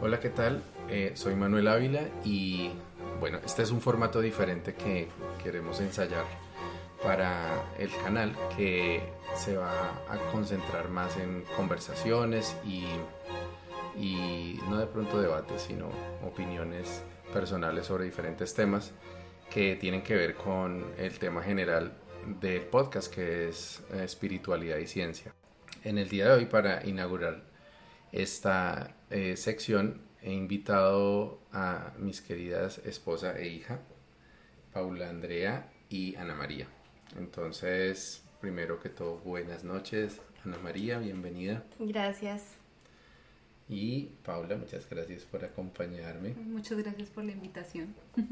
Hola, ¿qué tal? Eh, soy Manuel Ávila y bueno, este es un formato diferente que queremos ensayar para el canal que se va a concentrar más en conversaciones y, y no de pronto debates, sino opiniones personales sobre diferentes temas que tienen que ver con el tema general del podcast que es eh, espiritualidad y ciencia. En el día de hoy para inaugurar esta eh, sección he invitado a mis queridas esposa e hija, Paula Andrea y Ana María. Entonces, primero que todo, buenas noches, Ana María, bienvenida. Gracias. Y Paula, muchas gracias por acompañarme. Muchas gracias por la invitación.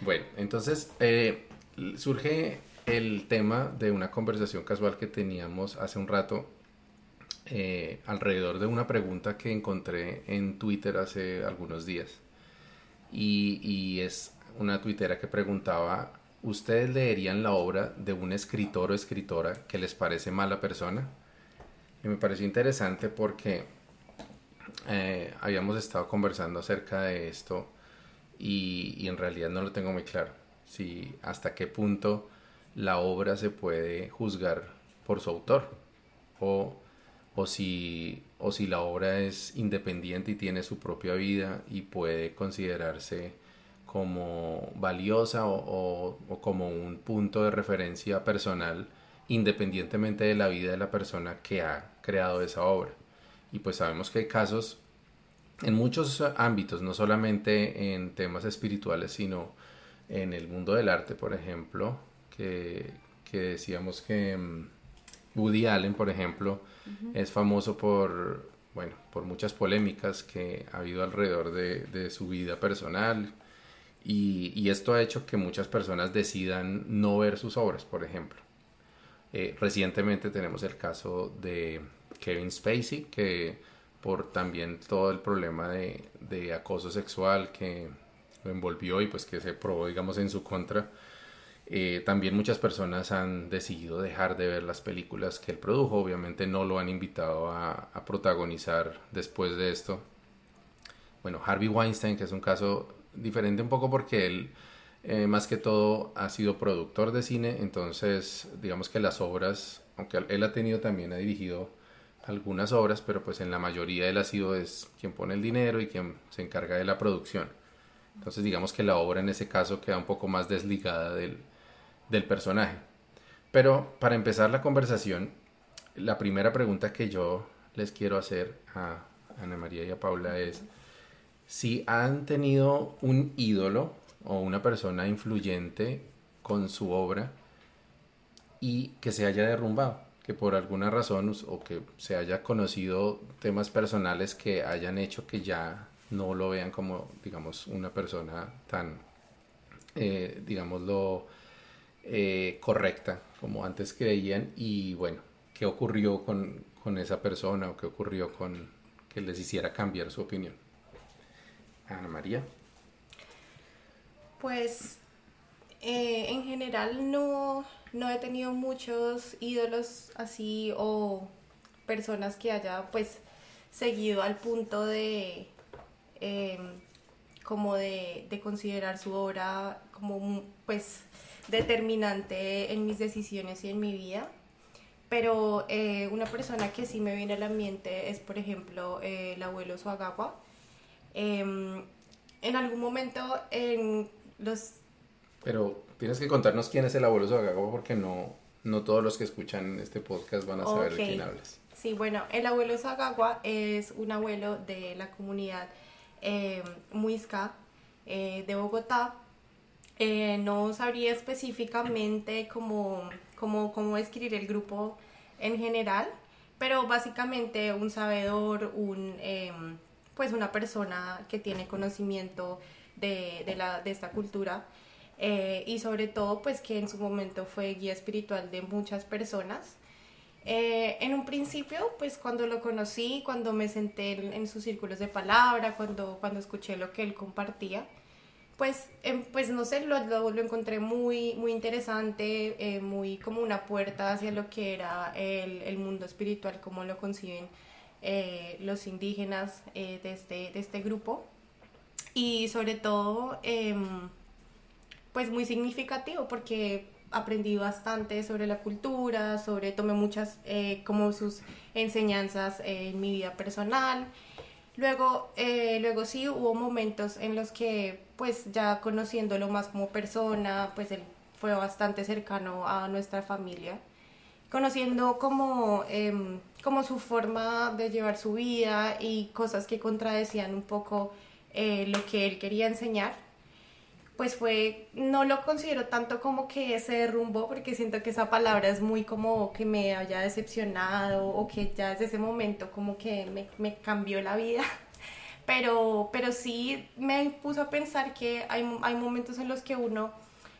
Bueno, entonces eh, surge el tema de una conversación casual que teníamos hace un rato eh, alrededor de una pregunta que encontré en Twitter hace algunos días. Y, y es una tuitera que preguntaba ¿ustedes leerían la obra de un escritor o escritora que les parece mala persona? Y me pareció interesante porque eh, habíamos estado conversando acerca de esto y, en realidad no lo tengo muy claro. Si hasta qué punto la obra se puede juzgar por su autor o, o, si, o si la obra es independiente y tiene su propia vida y puede considerarse como valiosa o, como un punto de referencia personal independientemente de la vida de la persona que ha creado esa obra. Y pues sabemos que hay casos en muchos ámbitos, no solamente en temas espirituales, sino en el mundo del arte, por ejemplo, que, decíamos que mm, Woody Allen, por ejemplo, es famoso por, bueno, por muchas polémicas que ha habido alrededor de su vida personal, y, esto ha hecho que muchas personas decidan no ver sus obras, por ejemplo. Eh, recientemente tenemos el caso de Kevin Spacey, que por también todo el problema de, de, acoso sexual que lo envolvió y pues que se probó, digamos, en su contra, eh, también muchas personas han decidido dejar de ver las películas que él produjo. Obviamente no lo han invitado a, protagonizar después de esto. Bueno, Harvey Weinstein, que es un caso diferente un poco porque él eh, más que todo ha sido productor de cine, entonces digamos que las obras, aunque él ha tenido también, ha dirigido algunas obras, pero pues en la mayoría él ha sido es quien pone el dinero y quien se encarga de la producción. Entonces digamos que la obra en ese caso queda un poco más desligada del, del personaje. Pero para empezar la conversación, la primera pregunta que yo les quiero hacer a Ana María y a Paula es, si han tenido un ídolo o una persona influyente con su obra y que se haya derrumbado, que por alguna razón o que se haya conocido temas personales que hayan hecho que ya no lo vean como, digamos, una persona tan, eh, digámoslo, eh, correcta como antes creían y bueno, ¿qué ocurrió con, con esa persona o qué ocurrió con que les hiciera cambiar su opinión? Ana María. Pues eh, en general no, no he tenido muchos ídolos así o personas que haya pues seguido al punto de em, como de, considerar su obra como pues determinante en mis decisiones y en mi vida pero eh, una persona que sí me viene a la mente es por ejemplo eh, el abuelo Suagawa Em, en algún momento en los... Pero tienes que contarnos quién es el abuelo Zagagua porque no, no todos los que escuchan este podcast van a saber de quién hablas. Sí, bueno, el abuelo Zagagua es un abuelo de la comunidad eh, muisca eh, de Bogotá. Eh, no sabría específicamente cómo, cómo, cómo escribir el grupo en general, pero básicamente un sabedor, un em, pues una persona que tiene conocimiento de, de, la, de esta cultura eh, y sobre todo pues que en su momento fue guía espiritual de muchas personas. Eh, en un principio, pues cuando lo conocí, cuando me senté en, sus círculos de palabra, cuando, cuando escuché lo que él compartía, pues, em, pues no sé, lo, lo, encontré muy, muy interesante, eh, muy como una puerta hacia lo que era el, el mundo espiritual, como lo conciben eh, los indígenas eh, de, este, de este grupo. Y sobre todo, em, pues muy significativo porque aprendí bastante sobre la cultura, sobre, tomé muchas como sus enseñanzas en mi vida personal. Luego, luego sí hubo momentos en los que pues ya conociéndolo más como persona, pues él fue bastante cercano a nuestra familia conociendo como, em, como su forma de llevar su vida y cosas que contradecían un poco eh, lo que él quería enseñar, pues fue, no lo considero tanto como que se derrumbó, porque siento que esa palabra es muy como que me haya decepcionado o que ya desde ese momento como que me, cambió la vida. Pero, pero sí me puso a pensar que hay, hay momentos en los que uno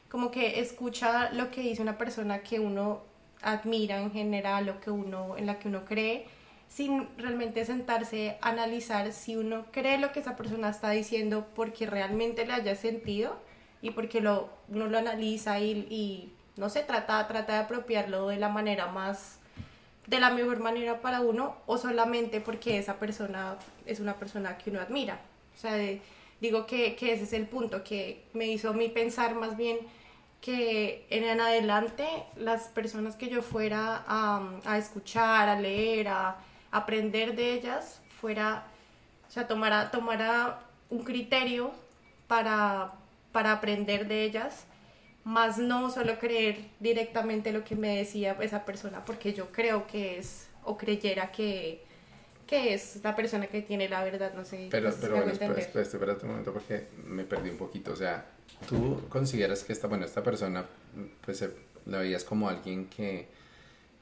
como que escucha lo que dice una persona que uno admira en general, lo que uno, en la que uno cree, sin realmente sentarse a analizar si uno cree lo que esa persona está diciendo porque realmente le haya sentido y porque lo, uno lo analiza y, y no se trata, trata de apropiarlo de la manera más, de la mejor manera para uno o solamente porque esa persona es una persona que uno admira. O sea, digo que, que ese es el punto que me hizo a mí pensar más bien que en adelante las personas que yo fuera a, escuchar, a leer, a, aprender de ellas, fuera, o sea, tomara, tomara un criterio para, para aprender de ellas, más no solo creer directamente lo que me decía esa persona, porque yo creo que es, o creyera que, que es la persona que tiene la verdad, no sé. Pero, pero bueno, espera, espera, un momento porque me perdí un poquito, o sea, ¿Tú consideras que esta, bueno, esta persona, pues la veías como alguien que,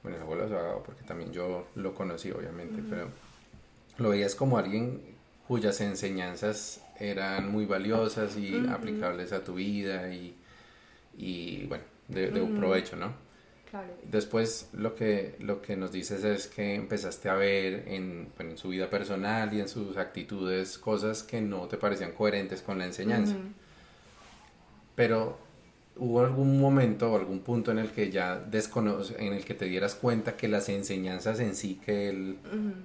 bueno, el abuelo abogado porque también yo lo conocí obviamente, pero lo veías como alguien cuyas enseñanzas eran muy valiosas y aplicables a tu vida y, y bueno, de, de un provecho, ¿no? Claro. Después lo que, lo que nos dices es que empezaste a ver en, bueno, en su vida personal y en sus actitudes cosas que no te parecían coherentes con la enseñanza pero hubo algún momento o algún punto en el que ya desconoce, en el que te dieras cuenta que las enseñanzas en sí que él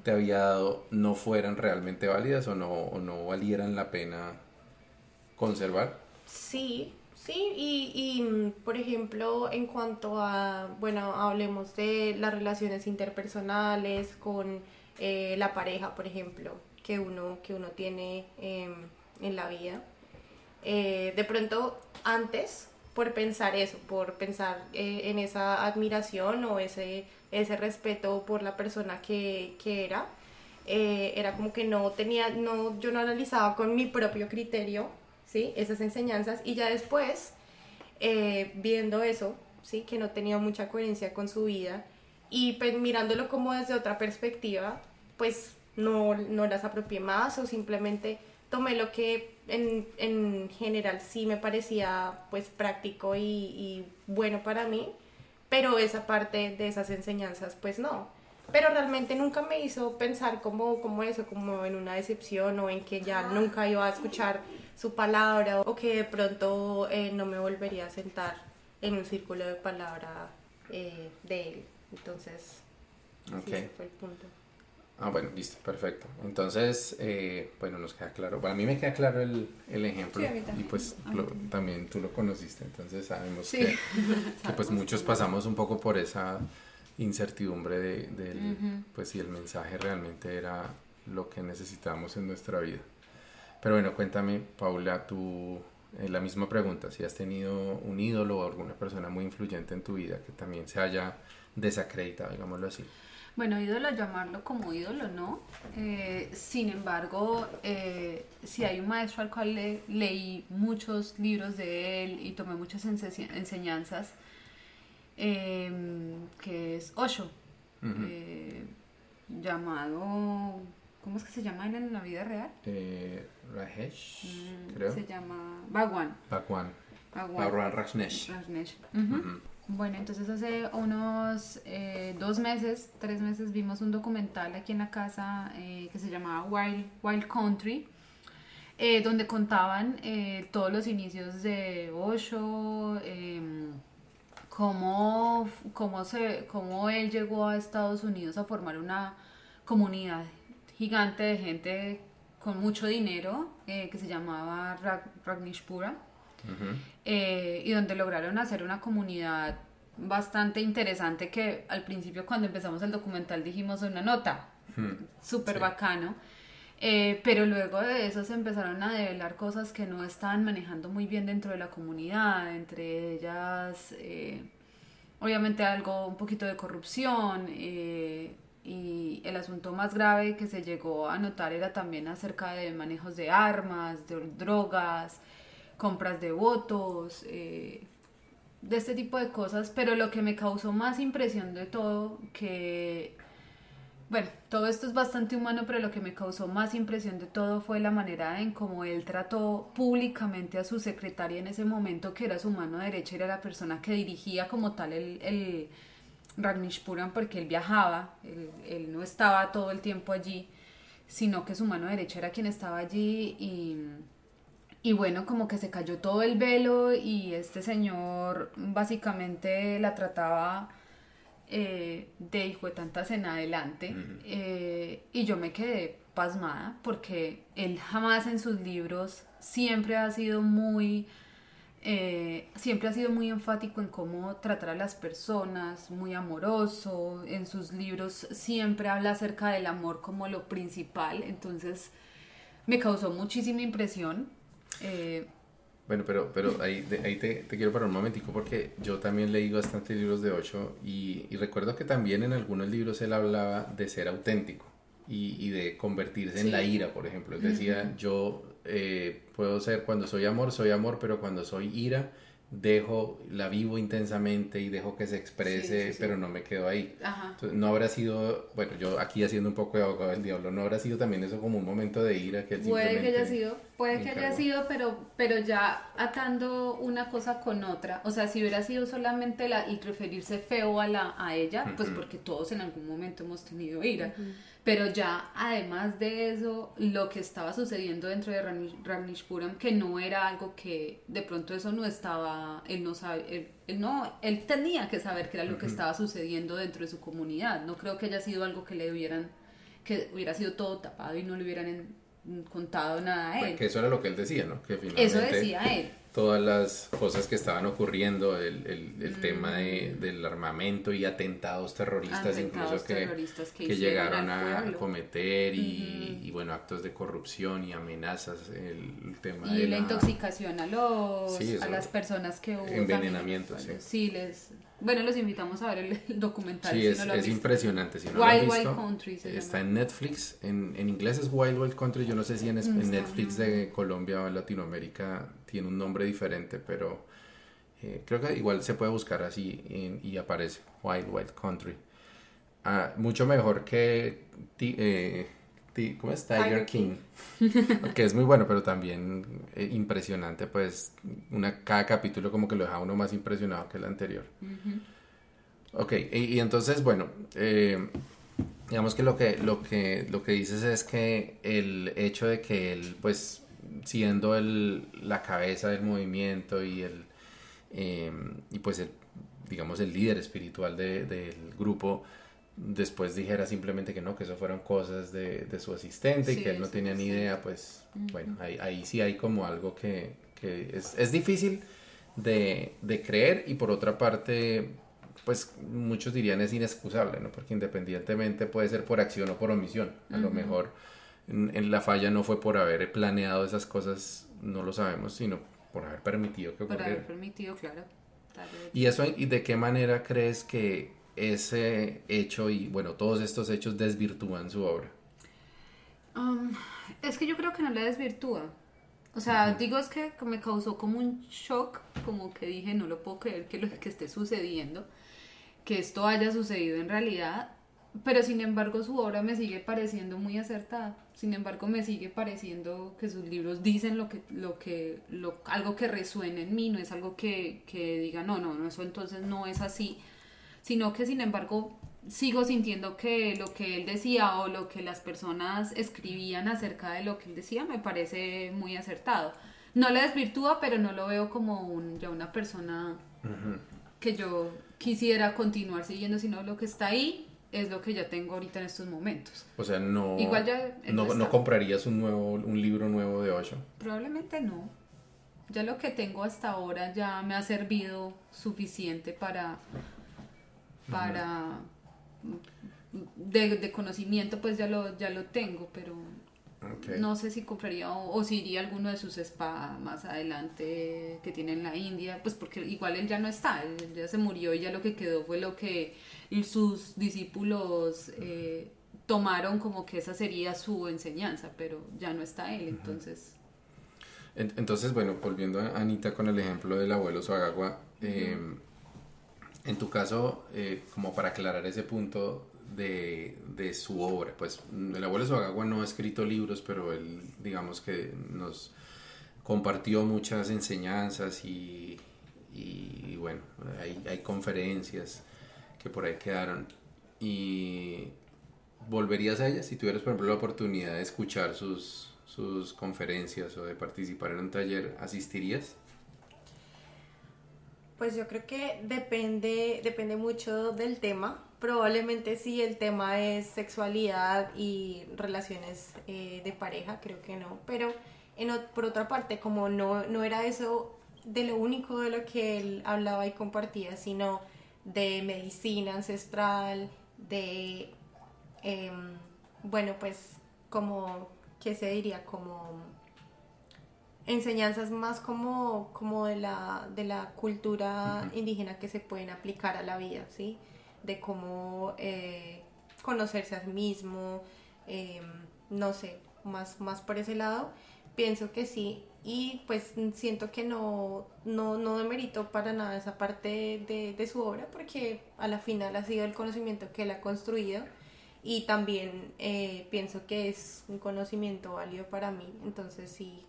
te había dado no fueran realmente válidas o no, o no valieran la pena conservar? Sí, sí, y, y por ejemplo, en cuanto a, bueno, hablemos de las relaciones interpersonales con eh, la pareja, por ejemplo, que uno, que uno tiene em, en la vida eh, de pronto antes por pensar eso, por pensar eh, en esa admiración o ese, ese respeto por la persona que, que era, eh, era como que no tenía, no, yo no analizaba con mi propio criterio, ¿sí? Esas enseñanzas y ya después, viendo eso, ¿sí? Que no tenía mucha coherencia con su vida y pues, mirándolo como desde otra perspectiva, pues no, no las apropié más o simplemente tomé lo que en, en general sí me parecía pues práctico y, bueno para mí, pero esa parte de esas enseñanzas pues no. Pero realmente nunca me hizo pensar como, como eso, como en una decepción o en que ya nunca iba a escuchar su palabra o que de pronto eh, no me volvería a sentar en un círculo de palabra eh, de él. Entonces, ese fue el punto. Ah, bueno, listo, perfecto. Entonces, eh, bueno, nos queda claro. Para mí me queda claro el, el ejemplo. y pues también tú lo conociste, entonces sabemos que, pues muchos pasamos un poco por esa incertidumbre de, pues si el mensaje realmente era lo que necesitábamos en nuestra vida. Pero bueno, cuéntame, Paula, tú, eh, la misma pregunta, si has tenido un ídolo o alguna persona muy influyente en tu vida que también se haya desacreditado, digámoslo así. Bueno, ídolo, llamarlo como ídolo, ¿no? Eh, sin embargo, eh, si hay un maestro al cual leí muchos libros de él y tomé muchas enseñanzas, em, que es Osho, eh, llamado, ¿cómo es que se llama en la vida real? Rajesh, mm, creo. Se llama Bhagwan. Bhagwan. Bhagwan Rajneesh. Rajneesh. Bueno, entonces hace unos eh, dos meses, tres meses, vimos un documental aquí en la casa eh, que se llamaba Wild, Wild Country, eh, donde contaban todos los inicios de Osho, em, cómo, cómo, se, cómo él llegó a Estados Unidos a formar una comunidad gigante de gente con mucho dinero que se llamaba Ragnishpura eh, y donde lograron hacer una comunidad bastante interesante que al principio cuando empezamos el documental dijimos una nota, hmm. súper bacano. Eh, pero luego de eso se empezaron a develar cosas que no estaban manejando muy bien dentro de la comunidad, entre ellas obviamente algo, un poquito de corrupción, eh, y el asunto más grave que se llegó a notar era también acerca de manejos de armas, de drogas, compras de votos, eh, de este tipo de cosas, pero lo que me causó más impresión de todo, que, bueno, todo esto es bastante humano, pero lo que me causó más impresión de todo fue la manera en cómo él trató públicamente a su secretaria en ese momento, que era su mano derecha, era la persona que dirigía como tal el, el Ragnishpuram porque él viajaba, él, no estaba todo el tiempo allí, sino que su mano derecha era quien estaba allí y, y bueno, como que se cayó todo el velo y este señor básicamente la trataba eh, de hijo de tantas en adelante eh, y yo me quedé pasmada porque él jamás en sus libros siempre ha sido muy eh, siempre ha sido muy enfático en cómo tratar a las personas, muy amoroso, en sus libros siempre habla acerca del amor como lo principal, entonces me causó muchísima impresión. Eh, bueno, pero, pero ahí, ahí te, te, quiero parar un momentico porque yo también leí bastantes libros de Ocho y, y, recuerdo que también en algunos libros él hablaba de ser auténtico y, y de convertirse en la ira, por ejemplo. Él decía, yo eh, puedo ser cuando soy amor, soy amor, pero cuando soy ira, dejo, la vivo intensamente y dejo que se exprese, pero no me quedo ahí. no habrá sido, bueno, yo aquí haciendo un poco de abogado del diablo, no habrá sido también eso como un momento de ira que Puede que haya sido, puede que haya sido, pero, pero ya atando una cosa con otra. O sea, si hubiera sido solamente la, el referirse feo a, la, a ella, pues porque todos en algún momento hemos tenido ira. Pero ya, además de eso, lo que estaba sucediendo dentro de Puram que no era algo que de pronto eso no estaba, él no sabe, él, no, él tenía que saber qué era lo que estaba sucediendo dentro de su comunidad. No creo que haya sido algo que le hubieran, que hubiera sido todo tapado y no le hubieran contado nada a él. que eso era lo que él decía, ¿no? Que eso decía él todas las cosas que estaban ocurriendo, el, el, el tema de, del armamento y atentados terroristas incluso que, que, llegaron a cometer y, y, bueno, actos de corrupción y amenazas, el, tema y de la, intoxicación a, los, a las personas que hubo envenenamiento, sí. sí. les bueno, los invitamos a ver el, documental. Sí, es, es impresionante. Si no Wild lo Wild Country. está en Netflix. En, en, inglés es Wild Wild Country. Yo no sé si en, en Netflix de Colombia o Latinoamérica tiene un nombre diferente, pero eh, creo que igual se puede buscar así y, aparece Wild Wild Country. Ah, mucho mejor que eh, ¿cómo es? Tiger, King, que es muy bueno, pero también eh, impresionante, pues una, cada capítulo como que lo deja uno más impresionado que el anterior. Ok, y, entonces, bueno, digamos que lo que, lo, que, lo que dices es que el hecho de que él, pues, siendo el, la cabeza del movimiento y el em, y pues el, digamos el líder espiritual del grupo después dijera simplemente que no, que eso fueron cosas de, su asistente y que él no tenía ni idea, pues bueno, ahí, ahí, sí hay como algo que, que es, es, difícil de, de, creer y por otra parte, pues muchos dirían es inexcusable, ¿no? Porque independientemente puede ser por acción o por omisión, a lo mejor en, la falla no fue por haber planeado esas cosas, no lo sabemos, sino por haber permitido que ocurriera. Por haber permitido, claro. ¿Y eso y de qué manera crees que ese hecho y bueno, todos estos hechos desvirtúan su obra? Um, es que yo creo que no la desvirtúa. O sea, digo es que me causó como un shock, como que dije, no lo puedo creer que lo que esté sucediendo, que esto haya sucedido en realidad, pero sin embargo su obra me sigue pareciendo muy acertada. Sin embargo me sigue pareciendo que sus libros dicen lo que, lo que, lo, algo que resuene en mí, no es algo que, que diga, no, no, no, eso entonces no es así, sino que sin embargo sigo sintiendo que lo que él decía o lo que las personas escribían acerca de lo que él decía me parece muy acertado. No le desvirtúa, pero no lo veo como un, ya una persona que yo quisiera continuar siguiendo, sino lo que está ahí es lo que ya tengo ahorita en estos momentos. O sea, no, Igual ya no, no comprarías un, nuevo, un libro nuevo de Osho. Probablemente no. Ya lo que tengo hasta ahora ya me ha servido suficiente para, para de, de conocimiento, pues ya lo, ya lo tengo, pero no sé si compraría o, o si iría a alguno de sus spa más adelante que tiene en la India, pues porque igual él ya no está, él ya se murió y ya lo que quedó fue lo que sus discípulos eh, tomaron como que esa sería su enseñanza, pero ya no está él, entonces... En- Entonces, bueno, volviendo a Anita con el ejemplo del abuelo Suagagua, eh, en tu caso, eh, como para aclarar ese punto de, su obra, pues el abuelo Suagagua no ha escrito libros, pero él, digamos que nos compartió muchas enseñanzas y, bueno, hay, conferencias que por ahí quedaron. Y ¿Volverías a ella si tuvieras, por ejemplo, la oportunidad de escuchar sus, sus conferencias o de participar en un taller? ¿Asistirías? Pues yo creo que depende, depende mucho del tema. Probablemente si el tema es sexualidad y relaciones eh, de pareja, creo que no. Pero en, por otra parte, como no, no era eso de lo único de lo que él hablaba y compartía, sino de medicina ancestral, de, em, bueno, pues como, ¿qué se diría? Como enseñanzas más como, como de, la, de la cultura indígena que se pueden aplicar a la vida, ¿sí? De cómo eh, conocerse a sí mismo, eh, no sé, más, más por ese lado, pienso que sí. Y pues siento que no, no, no demerito para nada esa parte de, de su obra porque a la final ha sido el conocimiento que él ha construido y también eh, pienso que es un conocimiento válido para mí. Entonces, si,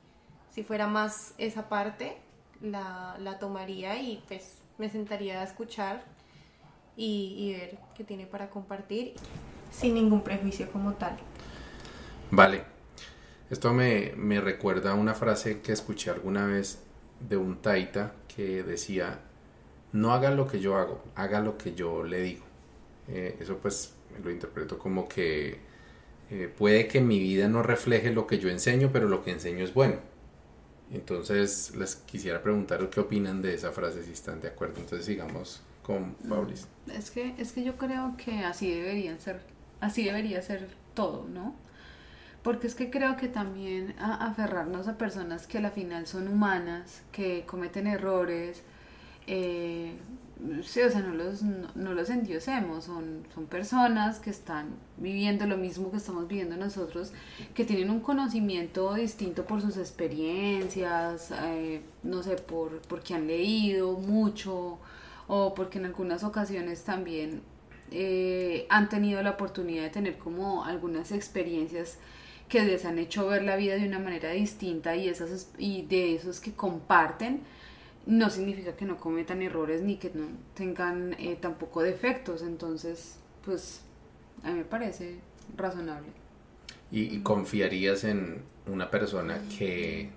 si fuera más esa parte, la, la tomaría y pues me sentaría a escuchar y, y ver qué tiene para compartir sin ningún prejuicio como tal. Vale. Esto me, me recuerda a una frase que escuché alguna vez de un taita que decía, no haga lo que yo hago, haga lo que yo le digo. Eh, eso pues lo interpreto como que eh, puede que mi vida no refleje lo que yo enseño, pero lo que enseño es bueno. Entonces les quisiera preguntar qué opinan de esa frase, si están de acuerdo. Entonces sigamos con Fabrice. Es que, es que yo creo que así deberían ser, así debería ser todo, ¿no? Porque es que creo que también aferrarnos a personas que a la final son humanas, que cometen errores, eh, sí, o sea, no los, no, no los endiosemos, son, son personas que están viviendo lo mismo que estamos viviendo nosotros, que tienen un conocimiento distinto por sus experiencias, eh, no sé, por porque han leído mucho o porque en algunas ocasiones también eh, han tenido la oportunidad de tener como algunas experiencias que les han hecho ver la vida de una manera distinta y, esas, y de esos que comparten, no significa que no cometan errores ni que no tengan eh, tampoco defectos. Entonces, pues a mí me parece razonable. ¿Y, y confiarías en una persona que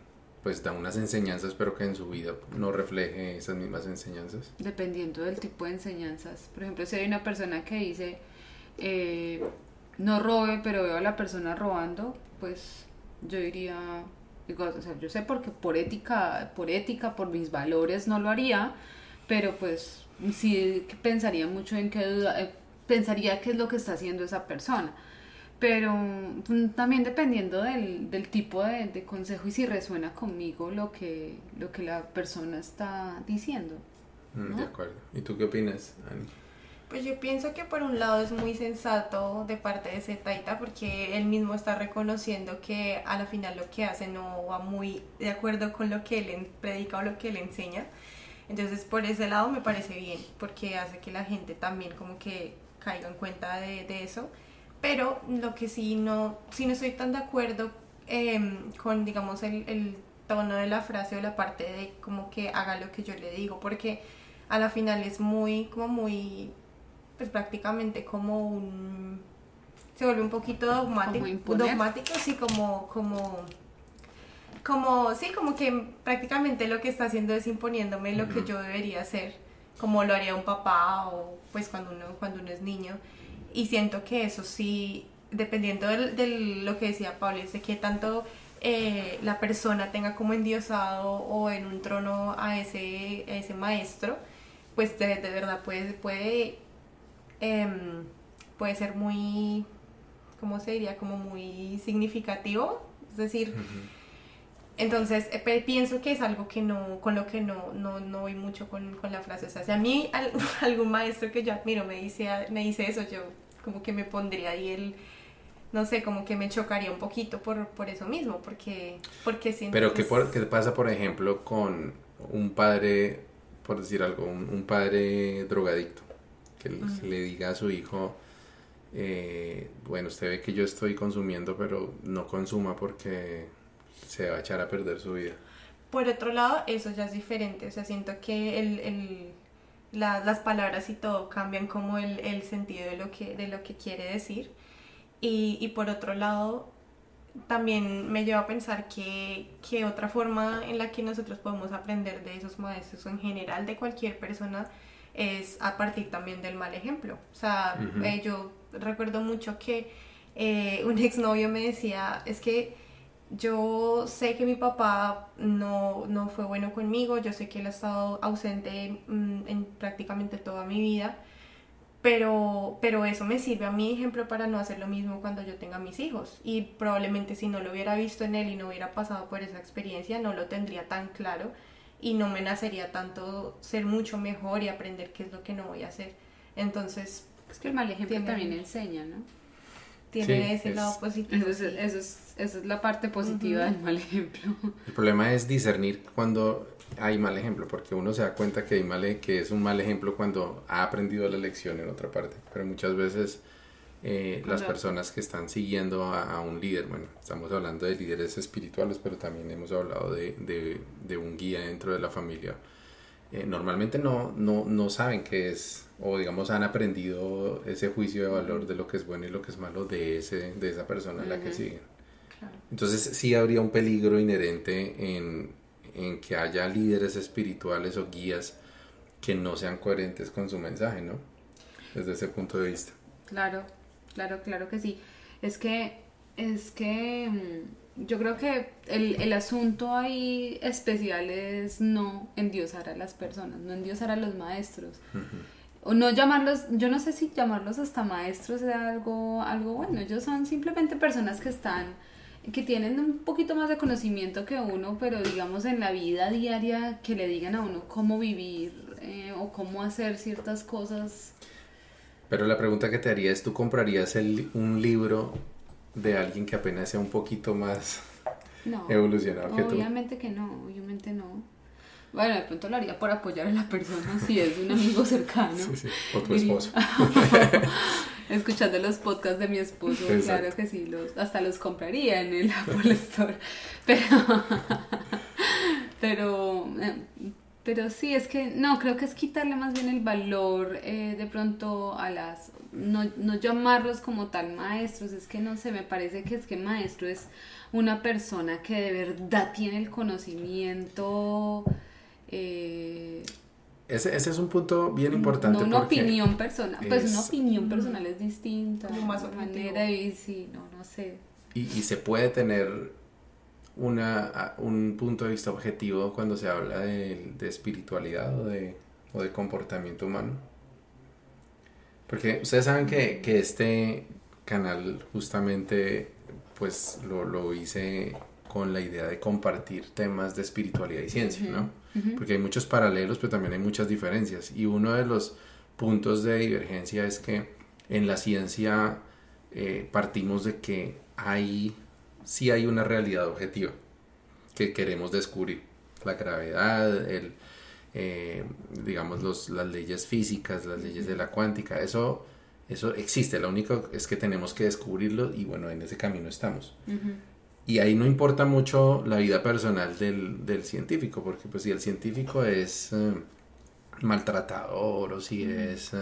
pues da unas enseñanzas pero que en su vida no refleje esas mismas enseñanzas? Dependiendo del tipo de enseñanzas. Por ejemplo, si hay una persona que dice, eh, no robe, pero veo a la persona robando, pues yo diría, digo, o sea, yo sé porque por ética, por ética, por mis valores no lo haría, pero pues sí pensaría mucho en qué duda- eh, pensaría qué es lo que está haciendo esa persona. Pero mm, también dependiendo del, del tipo de, de consejo y si resuena conmigo lo que, lo que la persona está diciendo. Mm, ¿No? De acuerdo. ¿Y tú qué opinas, Ani? Pues yo pienso que por un lado es muy sensato de parte de ese taita porque él mismo está reconociendo que a la final lo que hace no va muy de acuerdo con lo que él predica o lo que él enseña. Entonces por ese lado me parece bien porque hace que la gente también como que caiga en cuenta de, de eso. Pero lo que sí no, sí no estoy tan de acuerdo em, con digamos el, el tono de la frase o la parte de como que haga lo que yo le digo porque a la final es muy como muy pues prácticamente como un se vuelve un poquito dogmático dogmático sí como como como sí como que prácticamente lo que está haciendo es imponiéndome lo que yo debería hacer como lo haría un papá o pues cuando uno cuando uno es niño. Y siento que eso sí, dependiendo de lo que decía Pablo, es de que tanto eh, la persona tenga como endiosado o en un trono a ese, ese maestro, pues de, verdad puede, puede, em, puede ser muy, ¿cómo se diría? Como muy significativo. Es decir, entonces eh, pienso que es algo que no, con lo que no, no, no voy mucho con, con la frase. O sea, si a mí algún maestro que yo admiro me dice, me dice eso, yo como que me pondría ahí el no sé, como que me chocaría un poquito por, por eso mismo, porque, porque siento Pero ¿qué, ¿qué pasa, por ejemplo, con un padre, por decir algo, un, padre drogadicto, que le diga a su hijo, eh, bueno, usted ve que yo estoy consumiendo, pero no consuma porque se va a echar a perder su vida. Por otro lado, eso ya es diferente, o sea, siento que el, el las palabras y todo cambian como el, el, sentido de lo que, de lo que quiere decir. Y, y por otro lado, también me lleva a pensar que, que, otra forma en la que nosotros podemos aprender de esos maestros en general de cualquier persona es a partir también del mal ejemplo. O sea, eh, yo recuerdo mucho que eh, un exnovio me decía, es que yo sé que mi papá no, no, fue bueno conmigo, yo sé que él ha estado ausente mm, en prácticamente toda mi vida pero, pero eso me sirve a mi ejemplo para no hacer lo mismo cuando yo tenga mis hijos. Y probablemente si no lo hubiera visto en él y no hubiera pasado por esa experiencia, no lo tendría tan claro y no me nacería tanto ser mucho mejor y aprender qué es lo que no voy a hacer. Entonces... Es que el mal ejemplo también enseña, ¿no? Tiene ese lado positivo. Eso es, eso, es, la parte positiva del mal ejemplo. El problema es discernir cuando hay mal ejemplo, porque uno se da cuenta que, hay mal, e, que es un mal ejemplo cuando ha aprendido la lección en otra parte, pero muchas veces eh, las personas que están siguiendo a, un líder, bueno, estamos hablando de líderes espirituales, pero también hemos hablado de, de, un guía dentro de la familia, eh, normalmente no, no, no saben qué es, o digamos han aprendido ese juicio de valor de lo que es bueno y lo que es malo de, ese, de esa persona a la que siguen. Entonces sí habría un peligro inherente en en que haya líderes espirituales o guías que no sean coherentes con su mensaje, ¿no? Desde ese punto de vista. Claro, claro, claro que sí. Es que, es que mm, yo creo que el, el asunto ahí especial es no endiosar a las personas, no endiosar a los maestros. O no llamarlos, yo no sé si llamarlos hasta maestros es algo, algo bueno, ellos son simplemente personas que están que tienen un poquito más de conocimiento que uno, pero digamos en la vida diaria que le digan a uno cómo vivir eh, o cómo hacer ciertas cosas. Pero la pregunta que te haría es, ¿tú comprarías el, un libro de alguien que apenas sea un poquito más evolucionado que tú? Obviamente que no, obviamente no. Bueno, de pronto lo haría por apoyar a la persona si es un amigo cercano. Sí, sí. O tu esposo. escuchando los podcasts de mi esposo, claro que sí, los, hasta los compraría en el Apple Store. Pero, pero, eh, pero sí, es que no, creo que es quitarle más bien el valor eh, de pronto a las, no, no llamarlos como tal maestros, es que no sé, me parece que es que maestro es una persona que de verdad tiene el conocimiento. Eh, ese, ese, es un punto bien importante. No una opinión personal, pues una opinión personal es distinta. Como más manera de sí, no, no sé. Y, y, se puede tener una, un punto de vista objetivo cuando se habla de, de espiritualidad o de, o de, comportamiento humano. Porque ustedes saben que, que este canal justamente pues lo, lo hice con la idea de compartir temas de espiritualidad y ciencia, ¿no? porque hay muchos paralelos, pero también hay muchas diferencias. Y uno de los puntos de divergencia es que en la ciencia eh, partimos de que hay, sí hay una realidad objetiva que queremos descubrir. La gravedad, el, eh, digamos, los, las leyes físicas, las leyes de la cuántica, eso, eso existe. Lo único es que tenemos que descubrirlo y bueno, en ese camino estamos. Y ahí no importa mucho la vida personal del, del científico, porque pues si el científico es eh, maltratador o si es, eh,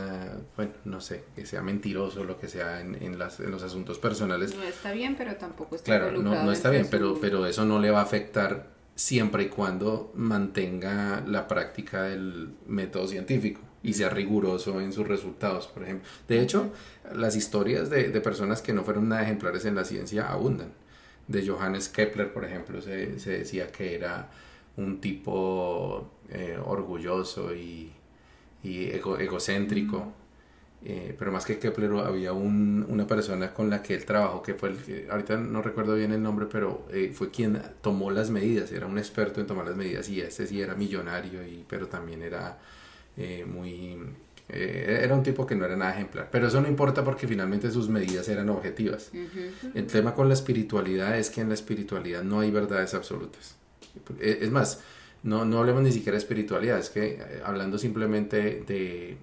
bueno, no sé, que sea mentiroso, lo que sea en, en, las, en, los asuntos personales. No está bien, pero tampoco está Claro, no, no está bien, pero, pero eso no le va a afectar siempre y cuando mantenga la práctica del método científico. y sea riguroso en sus resultados, por ejemplo. De hecho, las historias de, de personas que no fueron nada ejemplares en la ciencia abundan. De Johannes Kepler, por ejemplo, se, se decía que era un tipo eh, orgulloso y, y egocéntrico. Eh, pero más que Kepler había un, una persona con la que él trabajó, que fue el ahorita no recuerdo bien el nombre, pero eh, fue quien tomó las medidas, era un experto en tomar las medidas y este sí era millonario, y, pero también era eh, muy... era un tipo que no era nada ejemplar, pero eso no importa porque finalmente sus medidas eran objetivas. El tema con la espiritualidad es que en la espiritualidad no hay verdades absolutas. Es más, no, no hablemos ni siquiera de espiritualidad, es que hablando simplemente de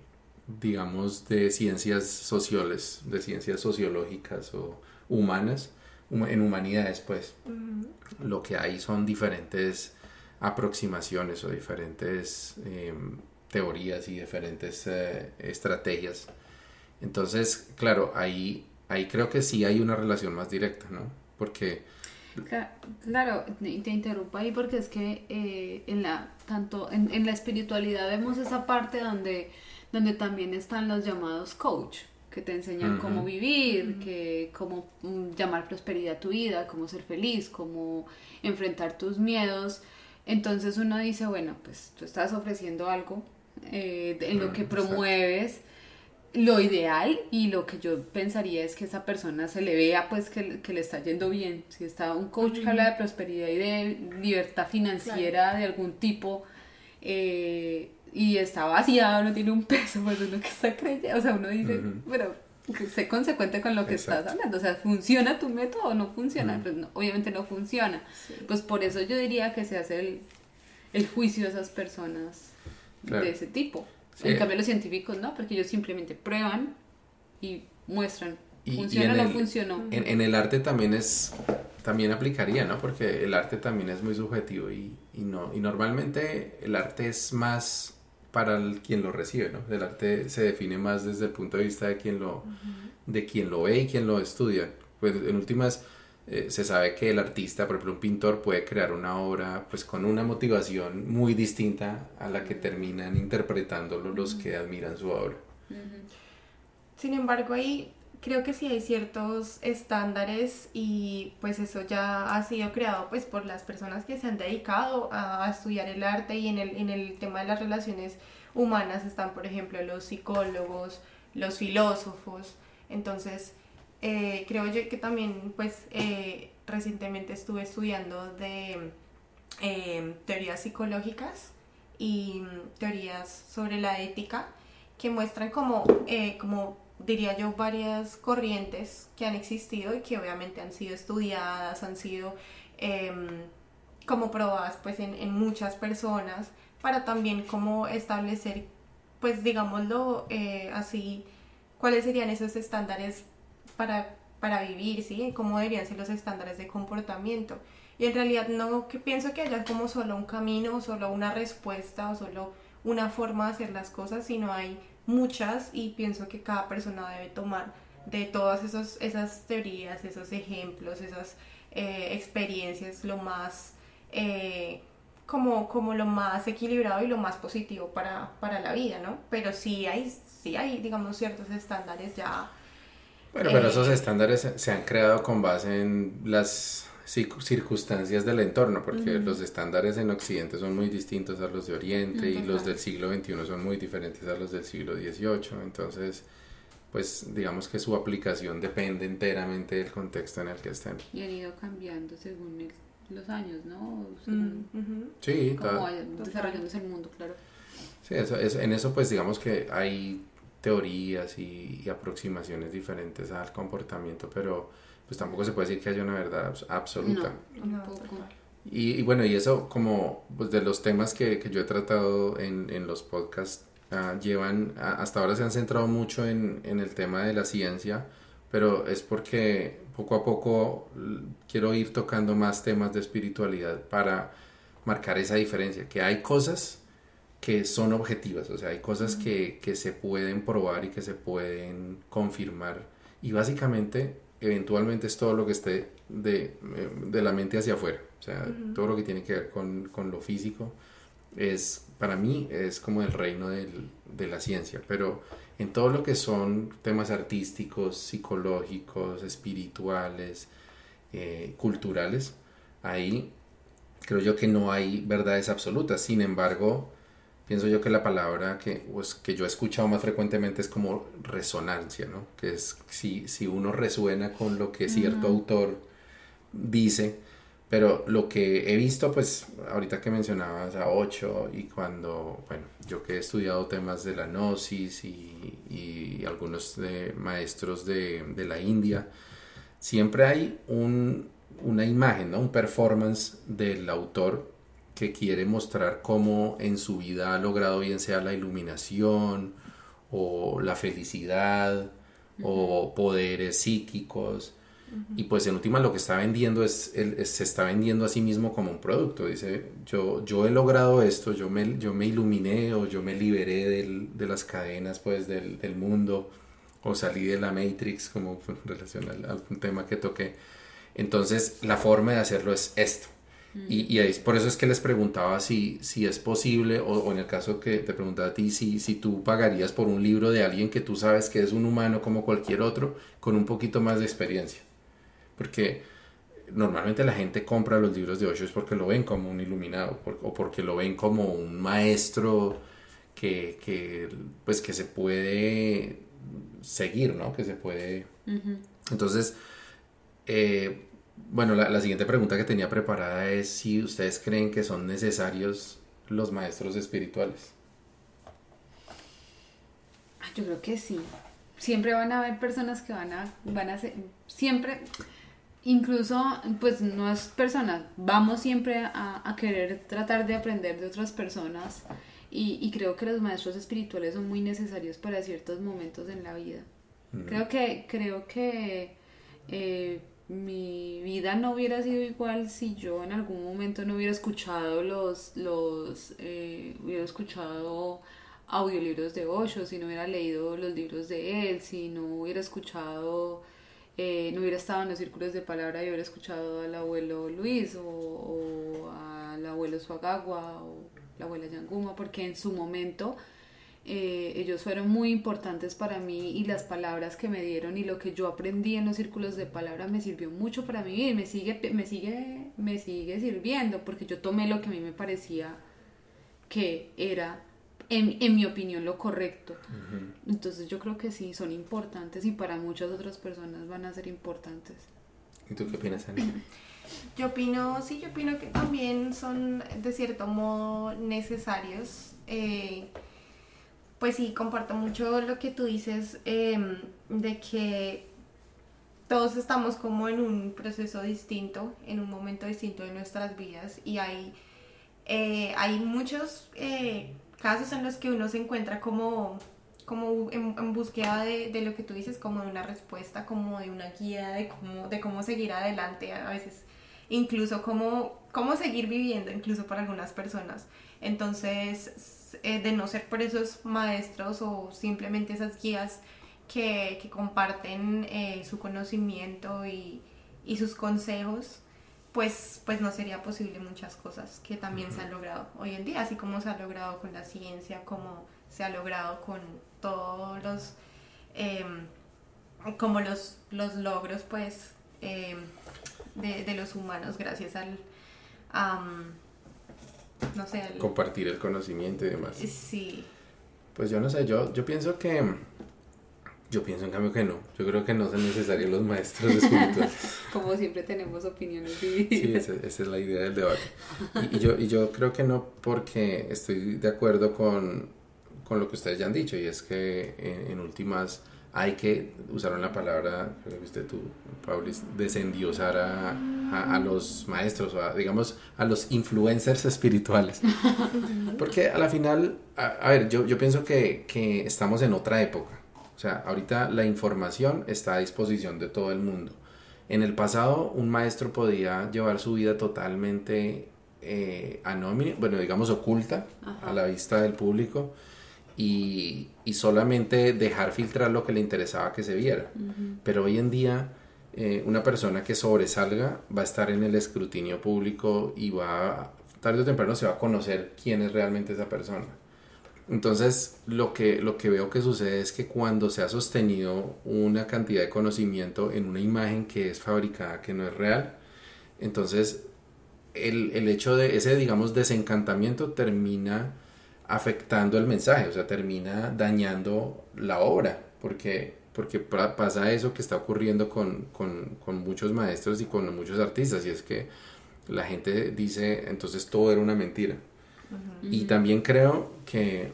digamos, de ciencias sociales, de ciencias sociológicas o humanas, en humanidades, pues, lo que hay son diferentes aproximaciones o diferentes em, teorías y diferentes eh, estrategias. Entonces, claro, ahí, ahí creo que sí hay una relación más directa, ¿no? Porque... Claro, te interrumpo ahí porque es que eh, en la, tanto en, en la espiritualidad vemos esa parte donde donde también están los llamados coach, que te enseñan cómo vivir, que cómo mm, llamar prosperidad a tu vida, cómo ser feliz, cómo enfrentar tus miedos. Entonces uno dice, bueno, pues tú estás ofreciendo algo eh, en lo que promueves lo ideal y lo que yo pensaría es que esa persona se le vea pues que, le está yendo bien. Si está un coach que habla de prosperidad y de libertad financiera de algún tipo, eh, y está vaciado, no tiene un peso, pues uno que está creyendo, o sea, uno dice, pero sé consecuente con lo que estás hablando, o sea, ¿funciona tu método o no funciona? Pues obviamente no funciona. Pues por eso yo diría que se hace el, juicio de esas personas de ese tipo. En cambio los científicos no, porque ellos simplemente prueban y muestran. ¿Funciona o no funcionó? En, en, el arte también es también aplicaría, ¿no? Porque el arte también es muy subjetivo y, y no y normalmente el arte es más para el, quien lo recibe, ¿no? El arte se define más desde el punto de vista de quien lo, de quien lo ve y quien lo estudia. Pues en últimas eh, se sabe que el artista, por ejemplo un pintor, puede crear una obra pues con una motivación muy distinta a la que terminan interpretándolo los que admiran su obra. Sin embargo, ahí creo que sí hay ciertos estándares y pues eso ya ha sido creado pues por las personas que se han dedicado a, estudiar el arte y en el, en el tema de las relaciones humanas están por ejemplo los psicólogos, los filósofos, entonces eh, creo yo que también pues eh, recientemente estuve estudiando de eh, teorías psicológicas y mm, teorías sobre la ética que muestran como, como diría yo, varias corrientes que han existido y que obviamente han sido estudiadas, han sido em, como probadas pues en, muchas personas para también como establecer pues digámoslo eh, así cuáles serían esos estándares para, para vivir, ¿sí? Cómo deberían ser los estándares de comportamiento. Y en realidad no que pienso que haya como solo un camino, solo una respuesta o solo una forma de hacer las cosas, sino hay muchas y pienso que cada persona debe tomar de todas esos, esas teorías, esos ejemplos, esas eh, experiencias lo más eh, como, como lo más equilibrado y lo más positivo para, para la vida, ¿no? Pero sí hay, sí hay, digamos, ciertos estándares ya. Bueno, pero esos eh, estándares se han creado con base en las circunstancias del entorno, porque los estándares en Occidente son muy distintos a los de Oriente y los del siglo XXI son muy diferentes a los del siglo XVIII, entonces pues digamos que su aplicación depende enteramente del contexto en el que estén. Y han ido cambiando según los años, ¿no? sí, como desarrollándose el mundo, claro. Sí, eso, es, en eso pues digamos que hay teorías y aproximaciones diferentes al comportamiento, pero pues tampoco se puede decir que haya una verdad absoluta. No, Y, bueno, y eso como pues de los temas que, que yo he tratado en, en los podcasts, ah, llevan, hasta ahora se han centrado mucho en, en, el tema de la ciencia, pero es porque poco a poco quiero ir tocando más temas de espiritualidad para marcar esa diferencia, que hay cosas que son objetivas, o sea, hay cosas que, que se pueden probar y que se pueden confirmar. Y básicamente eventualmente es todo lo que esté de, de la mente hacia afuera. O sea, todo lo que tiene que ver con, con, lo físico es para mí es como el reino de la ciencia, pero en todo lo que son temas artísticos, psicológicos, espirituales, eh, culturales, ahí creo yo que no hay verdades absolutas. Sin embargo, pienso yo que la palabra que, pues, que yo he escuchado más frecuentemente es como resonancia, ¿no? Que es si, si uno resuena con lo que cierto autor dice, pero lo que he visto, pues ahorita que mencionabas a Ocho y cuando, bueno, yo que he estudiado temas de la gnosis y, y algunos de maestros de, de la India, siempre hay un, una imagen, ¿no? un performance del autor que quiere mostrar cómo en su vida ha logrado bien sea la iluminación o la felicidad o poderes psíquicos. Y pues en última lo que está vendiendo es, se está vendiendo a sí mismo como un producto. Dice, yo, yo he logrado esto, yo me, yo me iluminé o yo me liberé de las cadenas pues del, del mundo o salí de la Matrix como en relación al, tema que toqué. Entonces, la forma de hacerlo es esto. Y, y por eso es que les preguntaba si, si es posible, o, en el caso que te preguntaba a ti, si, si tú pagarías por un libro de alguien que tú sabes que es un humano como cualquier otro, con un poquito más de experiencia. Porque normalmente la gente compra los libros de Osho es porque lo ven como un iluminado, o porque lo ven como un maestro que, que, pues, que se puede seguir, ¿no? Que se puede... Entonces, eh, bueno, la, siguiente pregunta que tenía preparada es si ustedes creen que son necesarios los maestros espirituales. Ah, yo creo que sí. Siempre van a haber personas que van a, van a ser, siempre, incluso, pues no es personas, vamos siempre a, a querer tratar de aprender de otras personas y, y, creo que los maestros espirituales son muy necesarios para ciertos momentos en la vida. Creo que, creo que eh, mi vida no hubiera sido igual si yo en algún momento no hubiera escuchado los, los eh, hubiera escuchado audiolibros de Osho, si no hubiera leído los libros de él, si no hubiera escuchado, eh, no hubiera estado en los círculos de palabra y hubiera escuchado al abuelo Luis o, o al abuelo Suagagua o la abuela Yanguma, porque en su momento eh, ellos fueron muy importantes para mí y las palabras que me dieron y lo que yo aprendí en los círculos de palabra me sirvió mucho para mí y me sigue, me sigue, me sigue sirviendo porque yo tomé lo que a mí me parecía que era, en, en mi opinión, lo correcto. Entonces yo creo que sí, son importantes y para muchas otras personas van a ser importantes. ¿Y tú qué opinas, Ani? Yo opino, sí, yo opino que también son de cierto modo necesarios. Eh, pues sí, comparto mucho lo que tú dices em, de que todos estamos como en un proceso distinto, en un momento distinto de nuestras vidas y hay, eh, hay muchos eh, casos en los que uno se encuentra como, como en, búsqueda de, de, lo que tú dices, como de una respuesta, como de una guía de cómo, de cómo seguir adelante, a veces incluso cómo, cómo seguir viviendo, incluso para algunas personas. Entonces, eh, de no ser por esos maestros o simplemente esas guías que, que comparten eh, su conocimiento y, y, sus consejos, pues, pues no sería posible muchas cosas que también se han logrado hoy en día, así como se ha logrado con la ciencia, como se ha logrado con todos los, em, como los, los logros, pues, em, de, de, los humanos gracias al no sé. Compartir el conocimiento y demás. Sí. Pues yo no sé, yo, yo pienso que... Yo pienso en cambio que no. Yo creo que no son necesarios los maestros espirituales. Como siempre tenemos opiniones divididas. Sí, esa, es la idea del debate. Y, yo, y yo creo que no porque estoy de acuerdo con, con lo que ustedes ya han dicho y es que en últimas hay que, usaron la palabra, creo que usted tú, Paulis, desendiosar a, a, los maestros, o a, digamos, a los influencers espirituales. Porque a la final, a, ver, yo, yo pienso que, que, estamos en otra época. O sea, ahorita la información está a disposición de todo el mundo. En el pasado, un maestro podía llevar su vida totalmente eh, anónima, bueno, digamos, oculta a la vista del público y, solamente dejar filtrar lo que le interesaba que se viera. Pero hoy en día eh, una persona que sobresalga va a estar en el escrutinio público y va tarde o temprano se va a conocer quién es realmente esa persona. Entonces, lo que, lo que veo que sucede es que cuando se ha sostenido una cantidad de conocimiento en una imagen que es fabricada, que no es real, entonces el, el hecho de ese, digamos, desencantamiento termina afectando el mensaje, o sea, termina dañando la obra, porque, porque pasa eso que está ocurriendo con, con, con muchos maestros y con muchos artistas, y es que la gente dice, entonces todo era una mentira. Y también creo que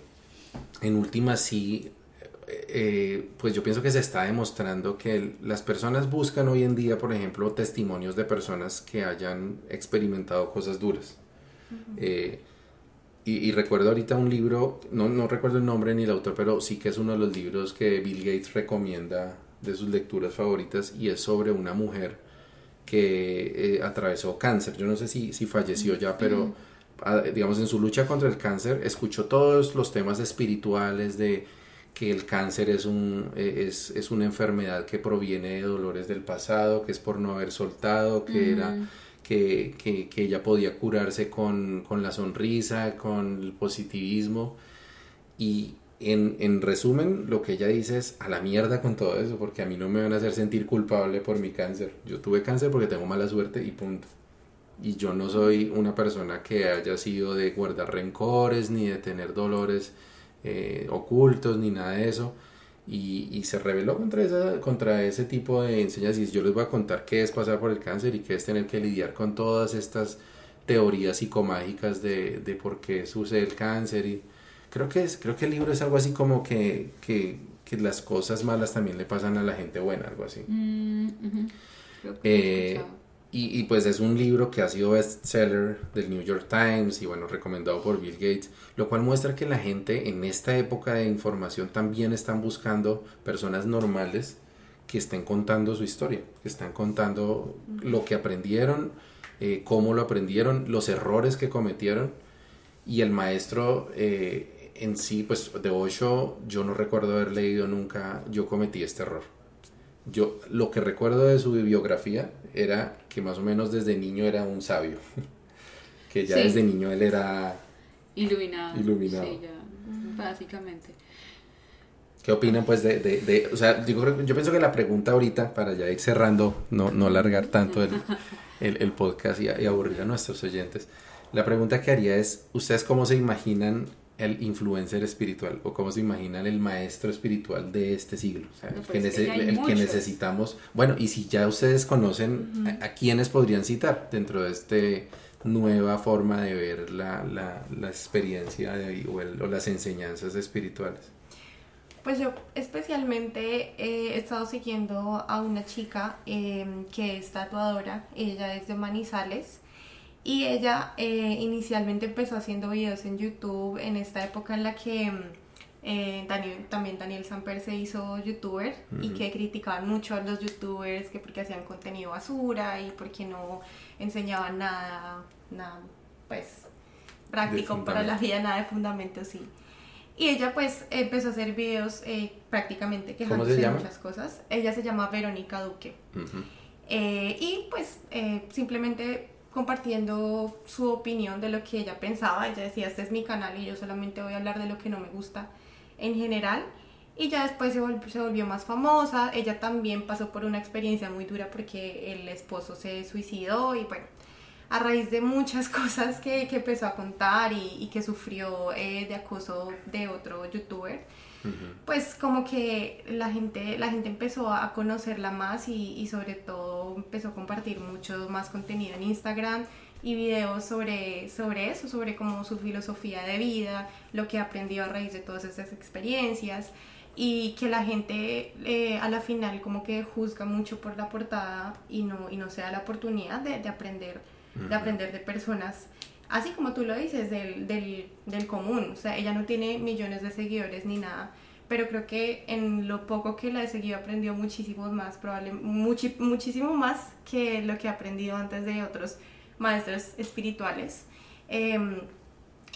en última sí, eh, pues yo pienso que se está demostrando que las personas buscan hoy en día, por ejemplo, testimonios de personas que hayan experimentado cosas duras. Eh, y, recuerdo ahorita un libro, no, no recuerdo el nombre ni el autor, pero sí que es uno de los libros que Bill Gates recomienda de sus lecturas favoritas y es sobre una mujer que eh, atravesó cáncer. Yo no sé si, si falleció ya, pero digamos, en su lucha contra el cáncer, escuchó todos los temas espirituales de que el cáncer es, un, e, es, es una enfermedad que proviene de dolores del pasado, que es por no haber soltado, que era que, que, ella podía curarse con, con, la sonrisa, con el positivismo. Y en, en, resumen, lo que ella dice es a la mierda con todo eso, porque a mí no me van a hacer sentir culpable por mi cáncer. Yo tuve cáncer porque tengo mala suerte y punto y yo no soy una persona que haya sido de guardar rencores ni de tener dolores eh, ocultos ni nada de eso y, y, se rebeló contra, esa, contra ese tipo de enseñanzas. Y yo les voy a contar qué es pasar por el cáncer y qué es tener que lidiar con todas estas teorías psicomágicas de, de por qué sucede el cáncer. Y creo que, es, creo que el libro es algo así como que, que, que las cosas malas también le pasan a la gente buena, algo así. Mm, y, pues es un libro que ha sido bestseller del New York Times y bueno, recomendado por Bill Gates, lo cual muestra que la gente en esta época de información también están buscando personas normales que estén contando su historia, que están contando lo que aprendieron, eh, cómo lo aprendieron, los errores que cometieron. Y el maestro eh, en sí, pues de Osho yo no recuerdo haber leído nunca, yo cometí este error yo lo que recuerdo de su biografía era que más o menos desde niño era un sabio. que ya desde niño él era iluminado. Iluminado. Sí, ya, básicamente. ¿Qué opinan pues de, de, de o sea, yo, yo, pienso que la pregunta ahorita, para ya ir cerrando, no, no alargar tanto el, el, el podcast y, y, aburrir a nuestros oyentes, la pregunta que haría es, ¿ustedes cómo se imaginan el influencer espiritual o cómo se imaginan el maestro espiritual de este siglo, o sea, el, que, el que, necesitamos. Bueno, y si ya ustedes conocen a, quiénes podrían citar dentro de esta nueva forma de ver la, la, la experiencia de, o, o, las enseñanzas espirituales. Pues yo especialmente he estado siguiendo a una chica em, que es tatuadora, ella es de Manizales y ella eh, inicialmente empezó haciendo videos en YouTube en esta época en la que mm, eh, Daniel, también Daniel Samper se hizo youtuber y que criticaban mucho a los youtubers que porque hacían contenido basura y porque no enseñaban nada, nada pues práctico para la vida, nada de fundamento, sí. Y ella pues empezó a hacer videos eh, prácticamente quejándose de muchas cosas. Ella se llama Verónica Duque. y pues simplemente compartiendo su opinión de lo que ella pensaba. Ella decía, este es mi canal y yo solamente voy a hablar de lo que no me gusta en general. Y ya después se volvió, se volvió más famosa. Ella también pasó por una experiencia muy dura porque el esposo se suicidó y bueno, a raíz de muchas cosas que, que empezó a contar y, y que sufrió eh, de acoso de otro youtuber, pues como que la gente, la gente empezó a conocerla más y, y, sobre todo empezó a compartir mucho más contenido en Instagram y videos sobre, sobre eso, sobre como su filosofía de vida, lo que aprendió a raíz de todas esas experiencias y que la gente eh, a la final como que juzga mucho por la portada y no, y no se da la oportunidad de, de aprender, de aprender de personas así como tú lo dices, del, del, del, común. O sea, ella no tiene millones de seguidores ni nada, pero creo que en lo poco que la he seguido aprendió muchísimo más, probablemente muchísimo más que lo que he aprendido antes de otros maestros espirituales. Em,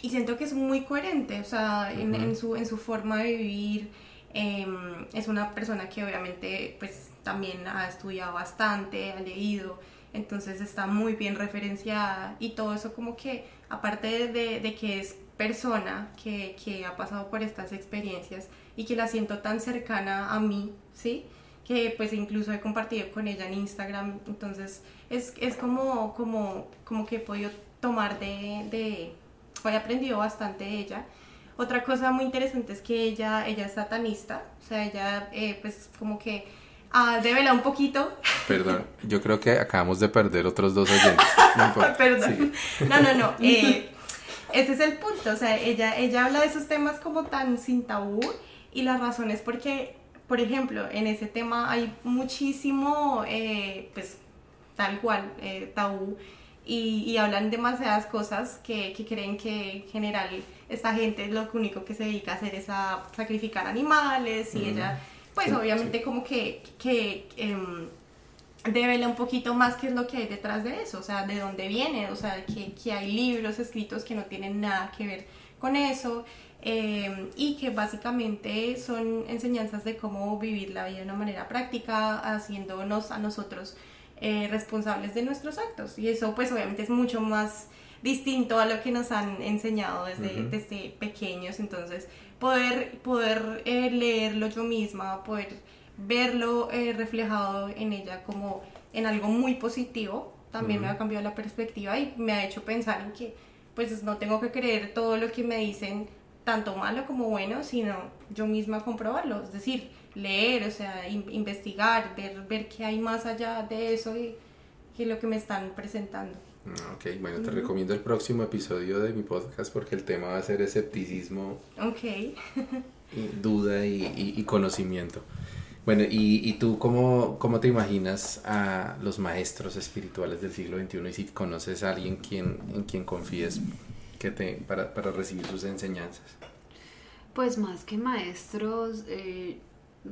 y siento que es muy coherente, o sea, en, en, su, en su forma de vivir. Em, es una persona que obviamente pues también ha estudiado bastante, ha leído entonces está muy bien referenciada y todo eso como que, aparte de, de que es persona que, que, ha pasado por estas experiencias y que la siento tan cercana a mí, ¿sí? Que pues incluso he compartido con ella en Instagram, entonces es, es como, como, como que he podido tomar de, de, he aprendido bastante de ella. Otra cosa muy interesante es que ella, ella es satanista, o sea, ella eh, pues como que ah, devela un poquito. Perdón, yo creo que acabamos de perder otros dos oyentes. No Perdón. No, no, no. Eh, ese es el punto, o sea, ella, ella habla de esos temas como tan sin tabú y la razón es porque, por ejemplo, en ese tema hay muchísimo, eh, pues, tal cual, eh, tabú y, y, hablan demasiadas cosas que, que, creen que en general esta gente lo único que se dedica a hacer es a sacrificar animales y ella, pues obviamente como que, que eh, devela un poquito más qué es lo que hay detrás de eso, o sea, de dónde viene, o sea, que, que hay libros escritos que no tienen nada que ver con eso em, y que básicamente son enseñanzas de cómo vivir la vida de una manera práctica, haciéndonos a nosotros eh, responsables de nuestros actos. Y eso pues obviamente es mucho más distinto a lo que nos han enseñado desde, desde pequeños, entonces poder, poder eh, leerlo yo misma, poder verlo eh, reflejado en ella como en algo muy positivo, también me ha cambiado la perspectiva y me ha hecho pensar en que pues no tengo que creer todo lo que me dicen, tanto malo como bueno, sino yo misma comprobarlo, es decir, leer, o sea, investigar, ver, ver qué hay más allá de eso y que lo que me están presentando. Ah, ok, bueno, te recomiendo el próximo episodio de mi podcast porque el tema va a ser escepticismo, okay. duda y, y, conocimiento. Bueno, ¿y, y tú cómo, cómo, te imaginas a los maestros espirituales del siglo XXI y si conoces a alguien quien, en quien confíes que te, para, para recibir sus enseñanzas? Pues más que maestros, eh,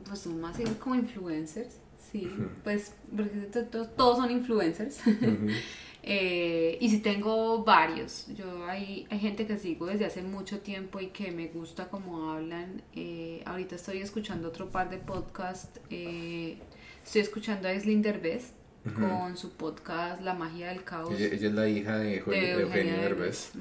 pues son más como influencers, sí, pues porque todos son influencers. Eh, y si tengo varios, yo hay, hay gente que sigo desde hace mucho tiempo y que me gusta cómo hablan. Eh, ahorita estoy escuchando otro par de podcasts. Eh, estoy escuchando a Aislinn Derbez con su podcast La magia del caos. Ella, es la hija de, Eugenio, Derbez.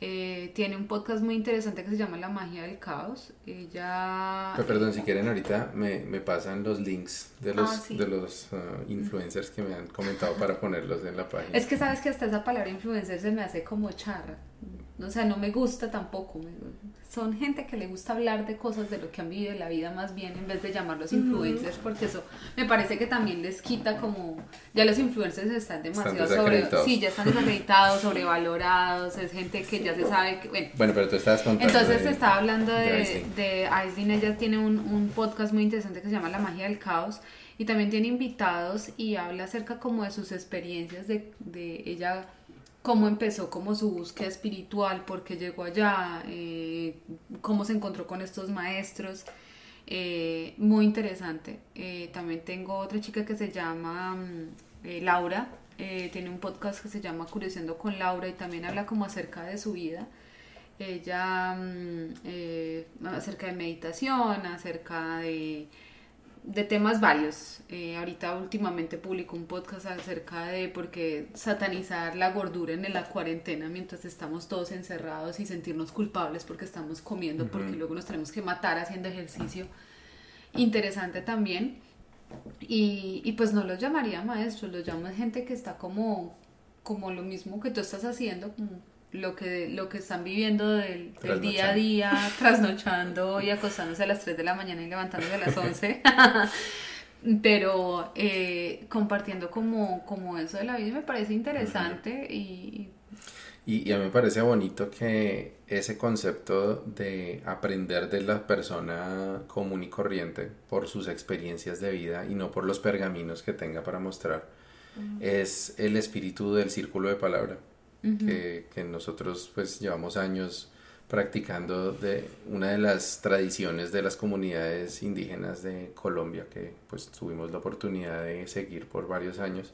Eh, tiene un podcast muy interesante que se llama La magia del caos. Ella... perdón, si quieren ahorita me, me, pasan los links de los, ah, de los uh, influencers que me han comentado para ponerlos en la página. Es que sabes que hasta esa palabra influencer se me hace como charra. O sea, no me gusta tampoco. Son gente que le gusta hablar de cosas de lo que han vivido en la vida más bien en vez de llamarlos influencers, porque eso me parece que también les quita como... Ya los influencers están demasiado sobre... Sí, ya están desacreditados, sobrevalorados, es gente que ya se sabe que... Bueno, pero tú estabas contando... Entonces de, estaba hablando de, de Aislinn, ella tiene un, un podcast muy interesante que se llama La magia del caos y también tiene invitados y habla acerca como de sus experiencias de, de ella cómo empezó como su búsqueda espiritual, por qué llegó allá, eh, cómo se encontró con estos maestros. Eh, muy interesante. Eh, también tengo otra chica que se llama mm, Laura, tiene un podcast que se llama Curioseando con Laura y también habla como acerca de su vida. Ella mm, acerca de meditación, acerca de de temas varios. Eh, ahorita últimamente publicó un podcast acerca de por qué satanizar la gordura en la cuarentena mientras estamos todos encerrados y sentirnos culpables porque estamos comiendo, porque luego nos tenemos que matar haciendo ejercicio. Interesante también. Y, y pues no los llamaría maestros, los llamo gente que está como, como lo mismo que tú estás haciendo, como lo que, lo que están viviendo del, día a día, trasnochando y acostándose a las 3 de la mañana y levantándose a las 11. Pero eh, compartiendo como, como eso de la vida me parece interesante y, y... a mí me parece bonito que ese concepto de aprender de la persona común y corriente por sus experiencias de vida y no por los pergaminos que tenga para mostrar es el espíritu del círculo de palabra que, nosotros pues llevamos años practicando de una de las tradiciones de las comunidades indígenas de Colombia que pues tuvimos la oportunidad de seguir por varios años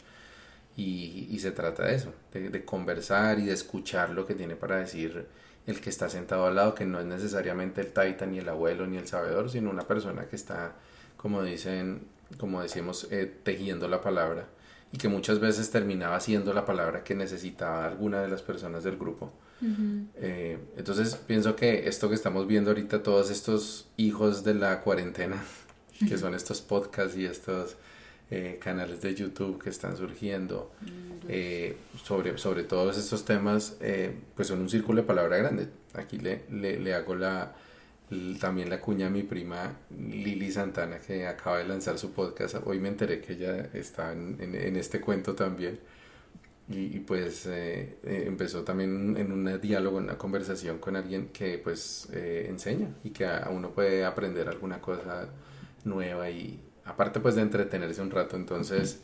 y, y se trata de eso, de, de, conversar y de escuchar lo que tiene para decir el que está sentado al lado, que no es necesariamente el taita ni el abuelo ni el sabedor, sino una persona que está, como dicen, como decimos, eh, tejiendo la palabra y que muchas veces terminaba siendo la palabra que necesitaba alguna de las personas del grupo. Eh, entonces pienso que esto que estamos viendo ahorita, todos estos hijos de la cuarentena, que son estos podcasts y estos eh, canales de YouTube que están surgiendo, eh, sobre, sobre todos estos temas, pues son un círculo de palabra grande. Aquí le, le hago la, también la cuña a mi prima Lili Santana que acaba de lanzar su podcast. Hoy me enteré que ella está en, en, este cuento también. Y, pues eh, eh, empezó también en un diálogo, en una conversación con alguien que pues eh, enseña y que a, uno puede aprender alguna cosa nueva y aparte pues de entretenerse un rato. Entonces,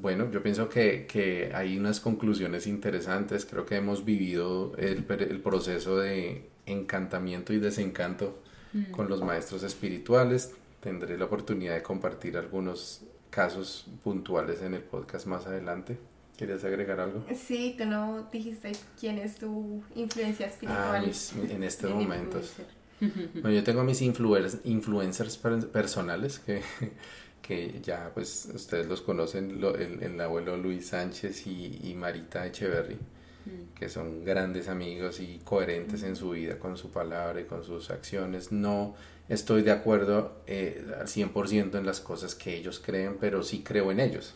bueno, yo pienso que, que, hay unas conclusiones interesantes. Creo que hemos vivido el, el proceso de encantamiento y desencanto mm. con los maestros espirituales. Tendré la oportunidad de compartir algunos casos puntuales en el podcast más adelante. ¿Querías agregar algo? Sí, tú no dijiste quién es tu influencia espiritual. Ah, en estos momentos. Bueno, yo tengo mis influencers personales que, que ya pues ustedes los conocen, el, abuelo Luis Sánchez y, y Marita Echeverry. Que son grandes amigos y coherentes en su vida con su palabra y con sus acciones. No estoy de acuerdo eh, al 100% en las cosas que ellos creen, pero sí creo en ellos.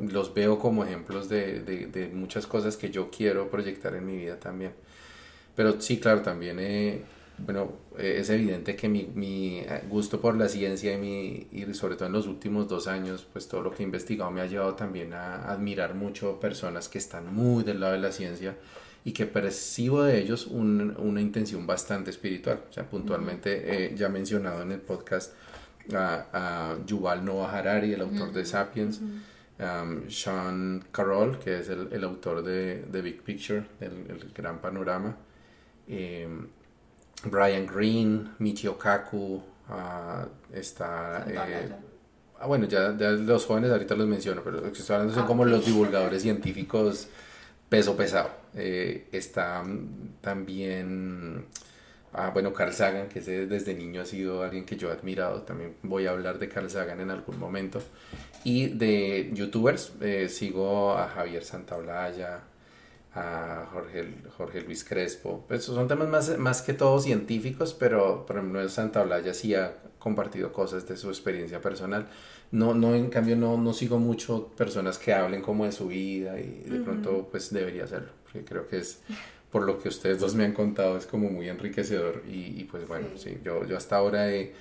Los veo como ejemplos de, de, muchas cosas que yo quiero proyectar en mi vida también. Pero sí, claro, también he bueno, eh, es evidente que mi, mi, eh, gusto por la ciencia y, mi, y sobre todo en los últimos dos años, pues todo lo que he investigado me ha llevado también a admirar mucho personas que están muy del lado de la ciencia y que percibo de ellos una intención bastante espiritual. O sea, puntualmente he ya mencionado en el podcast a, a Yuval Noah Harari, el autor de Sapiens, um, Sean Carroll, que es el, el autor de The Big Picture, el, el gran panorama. Eh, Brian Green, Michio Kaku, uh, está... Eh, ah, bueno, ya, los jóvenes ahorita los menciono, pero los que estoy hablando son como los divulgadores científicos peso pesado. Eh, está también... Ah, bueno, Carl Sagan, que desde niño ha sido alguien que yo he admirado. También voy a hablar de Carl Sagan en algún momento. Y de youtubers, eh, sigo a Javier Santaolalla, a Jorge, Jorge Luis Crespo. Pues son temas más, más que todo científicos, pero por ejemplo Santa Olaya sí ha compartido cosas de su experiencia personal. No, no en cambio no, no sigo mucho personas que hablen como de su vida y de pronto pues debería hacerlo, porque creo que es por lo que ustedes dos me han contado es como muy enriquecedor y, pues bueno, sí, yo, yo hasta ahora he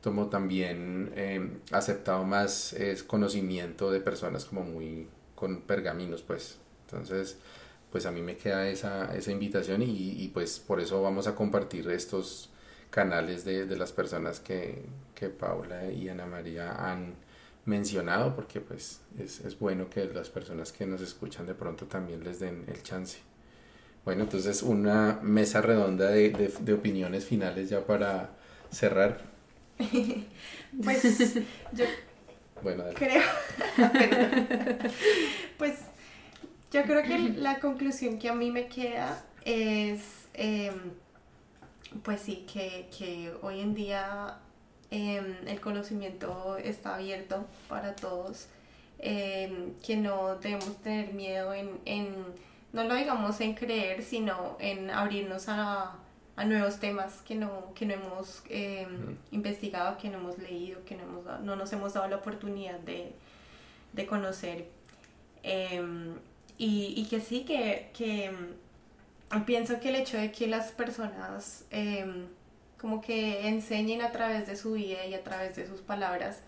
tomo también eh, aceptado más es conocimiento de personas como muy con pergaminos pues entonces pues a mí me queda esa, esa invitación y, pues por eso vamos a compartir estos canales de, de las personas que, que, Paula y Ana María han mencionado porque pues es, es, bueno que las personas que nos escuchan de pronto también les den el chance. Bueno, entonces una mesa redonda de, de, de opiniones finales ya para cerrar. pues yo bueno, creo, pues yo creo que la conclusión que a mí me queda es, em, pues sí, que, hoy en día em, el conocimiento está abierto para todos, em, que no debemos tener miedo en, no lo digamos en creer, sino en abrirnos a, nuevos temas que no, que no hemos investigado, que no hemos leído, que no, hemos, no nos hemos dado la oportunidad de, de conocer. Y, que sí, que, que mm, pienso que el hecho de que las personas em, como que enseñen a través de su vida y a través de sus palabras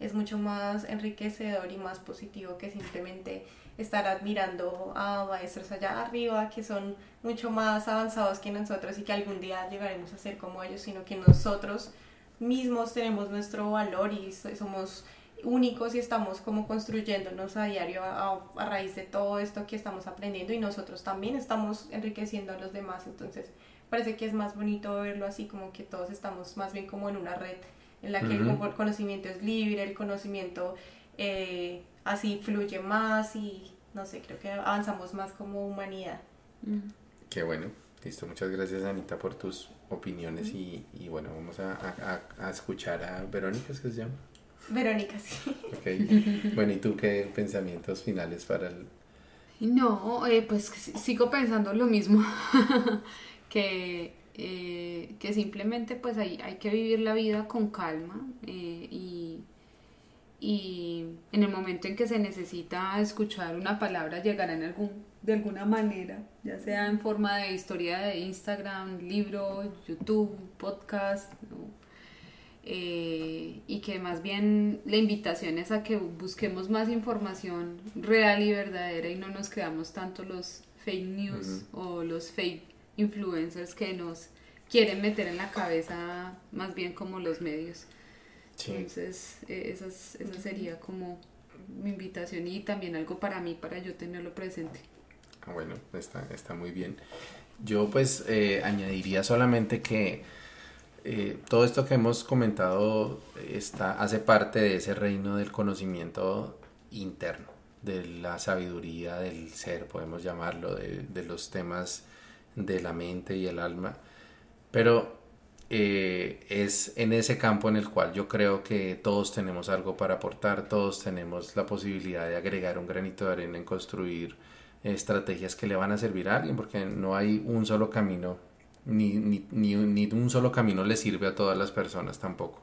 es mucho más enriquecedor y más positivo que simplemente estar admirando a maestros allá arriba que son mucho más avanzados que nosotros y que algún día llegaremos a ser como ellos, sino que nosotros mismos tenemos nuestro valor y somos únicos y estamos como construyéndonos a diario a, raíz de todo esto que estamos aprendiendo y nosotros también estamos enriqueciendo a los demás. Entonces parece que es más bonito verlo así como que todos estamos más bien como en una red en la que el conocimiento es libre, el conocimiento eh, así fluye más y no sé, creo que avanzamos más como humanidad. Mm. Qué bueno. Listo, muchas gracias Anita por tus opiniones y, y, bueno, vamos a, a, a escuchar a Verónica, ¿es que se llama? Verónica, sí. Okay. Bueno, ¿y tú qué pensamientos finales para el... No, eh, pues sigo pensando lo mismo, que, eh, que simplemente pues hay, hay que vivir la vida con calma eh, y, y en el momento en que se necesita escuchar una palabra llegará en algún, de alguna manera, ya sea en forma de historia de Instagram, libro, YouTube, podcast, eh, y que más bien la invitación es a que busquemos más información real y verdadera y no nos creamos tanto los fake news o los fake influencers que nos quieren meter en la cabeza más bien como los medios. Entonces, eh, esa, esa sería como mi invitación y también algo para mí, para yo tenerlo presente. Ah, bueno, está, está muy bien. Yo pues eh, añadiría solamente que eh, todo esto que hemos comentado está, hace parte de ese reino del conocimiento interno, de la sabiduría del ser, podemos llamarlo, de, los temas de la mente y el alma. Pero eh, es en ese campo en el cual yo creo que todos tenemos algo para aportar, todos tenemos la posibilidad de agregar un granito de arena en construir estrategias que le van a servir a alguien, porque no hay un solo camino ni, ni, ni, un solo camino le sirve a todas las personas tampoco.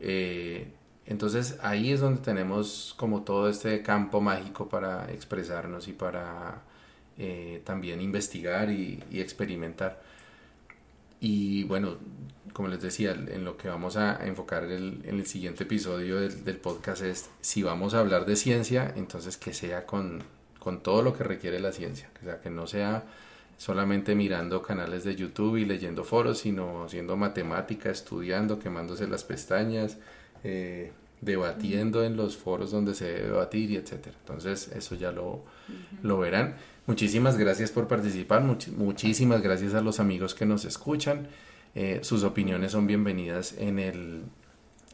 Eh, entonces ahí es donde tenemos como todo este campo mágico para expresarnos y para eh, también investigar y, experimentar. Y bueno, como les decía, en lo que vamos a enfocar en el siguiente episodio del, del, podcast es si vamos a hablar de ciencia, entonces que sea con, con todo lo que requiere la ciencia, o sea, que no sea solamente mirando canales de YouTube y leyendo foros, sino haciendo matemática, estudiando, quemándose las pestañas, eh, debatiendo en los foros donde se debe debatir y etcétera. Entonces, eso ya lo, lo verán. Muchísimas gracias por participar, muchísimas gracias a los amigos que nos escuchan. Eh, sus opiniones son bienvenidas en el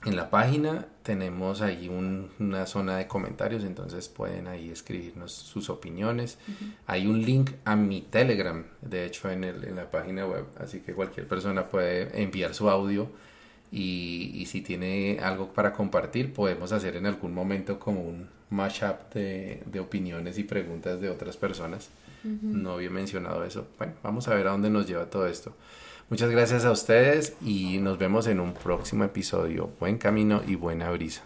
en la página tenemos ahí una zona de comentarios, entonces pueden ahí escribirnos sus opiniones. Hay un link a mi Telegram, de hecho, en, el, en la página web, así que cualquier persona puede enviar su audio y, y, si tiene algo para compartir, podemos hacer en algún momento como un mashup de, de opiniones y preguntas de otras personas. No había mencionado eso. Bueno, vamos a ver a dónde nos lleva todo esto. Muchas gracias a ustedes y nos vemos en un próximo episodio. Buen camino y buena brisa.